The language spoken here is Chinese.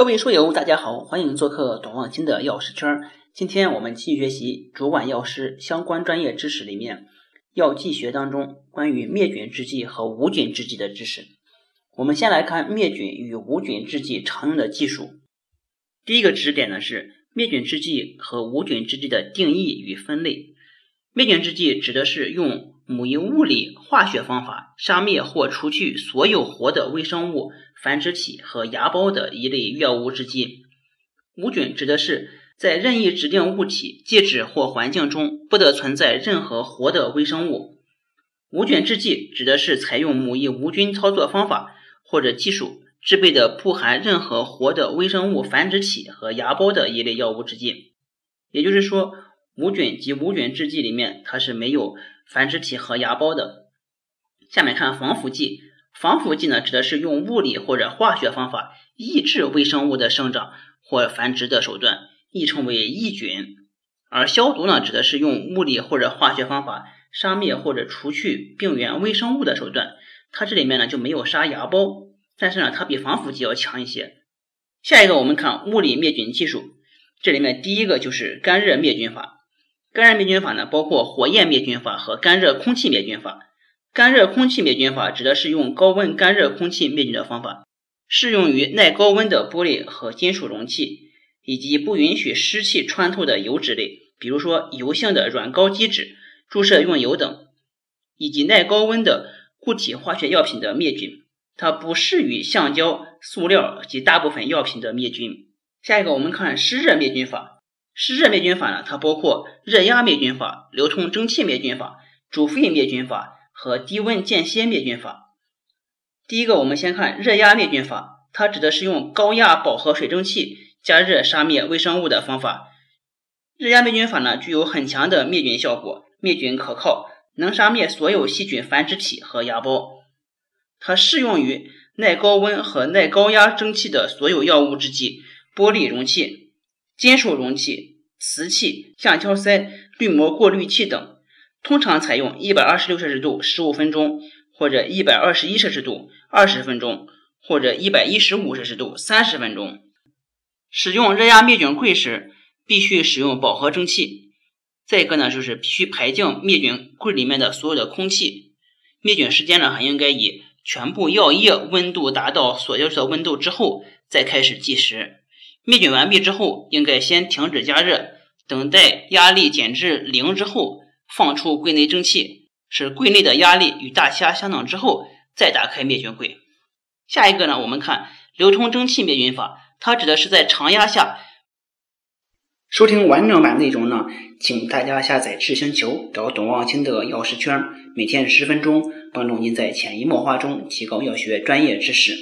各位书友，大家好，欢迎做客董望清的药师圈。今天我们继续学习主管药师相关专业知识里面药剂学当中关于灭菌制剂和无菌制剂的知识。我们先来看灭菌与无菌制剂常用的技术。第一个知识点呢是灭菌制剂和无菌制剂的定义与分类。灭菌制剂指的是用母以物理、化学方法杀灭或除去所有活的微生物、繁殖体和芽孢的一类药物制剂。无菌指的是在任意指定物体、介质或环境中不得存在任何活的微生物。无菌制剂指的是采用母以无菌操作方法或者技术制备的不含任何活的微生物、繁殖体和芽孢的一类药物制剂。也就是说，无菌及无菌制剂里面它是没有。繁殖体和芽孢的。下面看防腐剂，防腐剂呢，指的是用物理或者化学方法抑制微生物的生长或繁殖的手段，亦称为抑菌。而消毒呢，指的是用物理或者化学方法杀灭或者除去病原微生物的手段。它这里面呢就没有杀芽孢，但是呢，它比防腐剂要强一些。下一个我们看物理灭菌技术，这里面第一个就是干热灭菌法。干热灭菌法呢，包括火焰灭菌法和干热空气灭菌法。干热空气灭菌法指的是用高温干热空气灭菌的方法，适用于耐高温的玻璃和金属容器，以及不允许湿气穿透的油脂类，比如说油性的软膏基质、注射用油等，以及耐高温的固体化学药品的灭菌。它不适于橡胶、塑料及大部分药品的灭菌。下一个，我们看湿热灭菌法。湿热灭菌法呢，它包括热压灭菌法、流通蒸汽灭菌法、煮沸灭菌法和低温间歇灭菌法。第一个，我们先看热压灭菌法，它指的是用高压饱和水蒸气加热杀灭微生物的方法。热压灭菌法呢，具有很强的灭菌效果，灭菌可靠，能杀灭所有细菌繁殖体和芽孢。它适用于耐高温和耐高压蒸汽的所有药物制剂、玻璃容器。金属容器、瓷器、橡胶塞、滤膜过滤器等，通常采用一百二十六摄氏度十五分钟，或者一百二十一摄氏度二十分钟，或者一百一十五摄氏度三十分钟。使用热压灭菌柜时，必须使用饱和蒸汽。再一个呢，就是必须排净灭菌柜里面的所有的空气。灭菌时间呢，还应该以全部药液温度达到所要求的温度之后再开始计时。灭菌完毕之后，应该先停止加热，等待压力减至零之后，放出柜内蒸汽，使柜内的压力与大气压相等之后，再打开灭菌柜。下一个呢，我们看流通蒸汽灭菌法，它指的是在常压下。收听完整版内容呢，请大家下载智星球，找董望清的药师圈，每天十分钟，帮助您在潜移默化中提高药学专业知识。